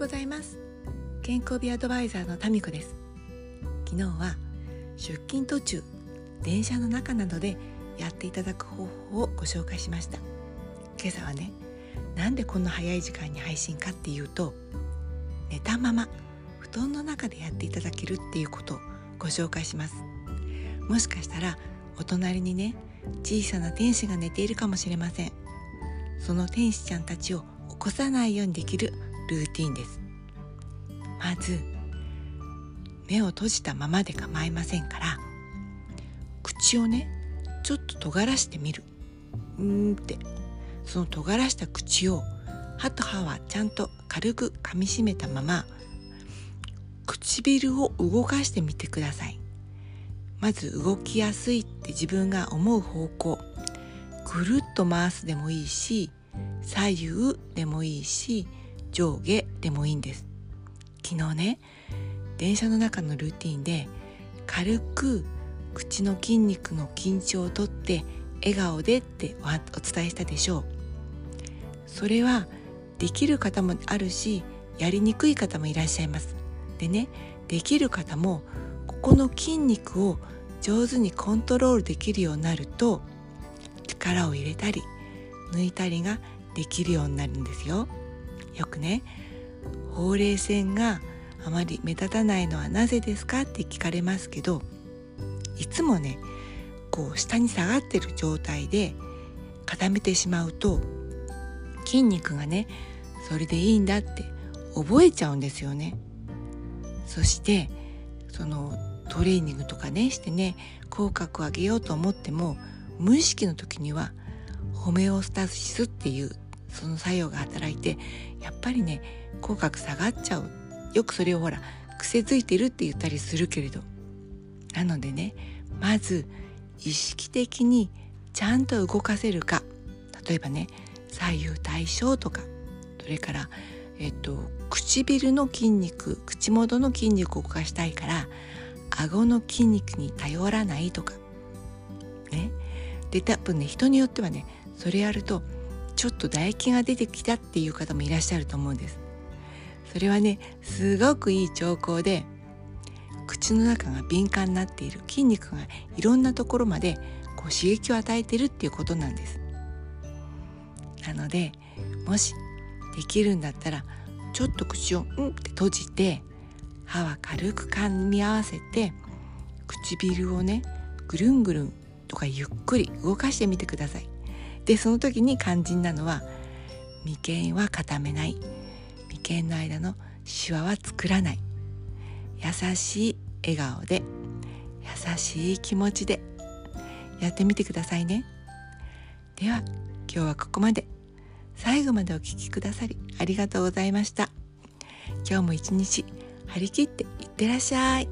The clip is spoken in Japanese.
ございます。健康美アドバイザーのタミコです。昨日は出勤途中電車の中などでやっていただく方法をご紹介しました。今朝はねなんでこんな早い時間に配信かっていうと寝たまま布団の中でやっていただけるっていうことをご紹介します。もしかしたらお隣にね小さな天使が寝ているかもしれません。その天使ちゃんたちを起こさないようにできるルーティンです。まず目を閉じたままで構いませんから口をねちょっと尖らしてみる。うんって。その尖らした口を歯と歯はちゃんと軽く噛みしめたまま唇を動かしてみてください。まず動きやすいって自分が思う方向。ぐるっと回すでもいいし左右でもいいし上下でもいいんです。昨日ね電車の中のルーティンで軽く口の筋肉の緊張をとって笑顔でってお伝えしたでしょう。それはできる方もあるしやりにくい方もいらっしゃいます。でねできる方もここの筋肉を上手にコントロールできるようになると力を入れたり抜いたりができるようになるんですよ。よくねほうれい線があまり目立たないのはなぜですかって聞かれますけどいつもねこう下に下がってる状態で固めてしまうと筋肉がねそれでいいんだって覚えちゃうんですよね。そしてそのトレーニングとかねしてね口角を上げようと思っても無意識の時にはホメオスタシスっていうその作用が働いてやっぱりね口角下がっちゃう。よくそれをほら癖づいてるって言ったりするけれど。なのでねまず意識的にちゃんと動かせるか。例えばね左右対称とか。それからえっと唇の筋肉口元の筋肉を動かしたいから顎の筋肉に頼らないとか。ね。で多分ね人によってはねそれやるとちょっと唾液が出てきたっていう方もいらっしゃると思うんです。それはねすごくいい兆候で口の中が敏感になっている筋肉がいろんなところまでこう刺激を与えてるっていうことなんです。なのでもしできるんだったらちょっと口をうんって閉じて歯は軽く噛み合わせて唇をねぐるんぐるんとかゆっくり動かしてみてください。でその時に肝心なのは眉間は固めない。眉間の間のシワは作らない。優しい笑顔で優しい気持ちでやってみてくださいね。では今日はここまで。最後までお聴きくださりありがとうございました。今日も一日張り切っていってらっしゃい。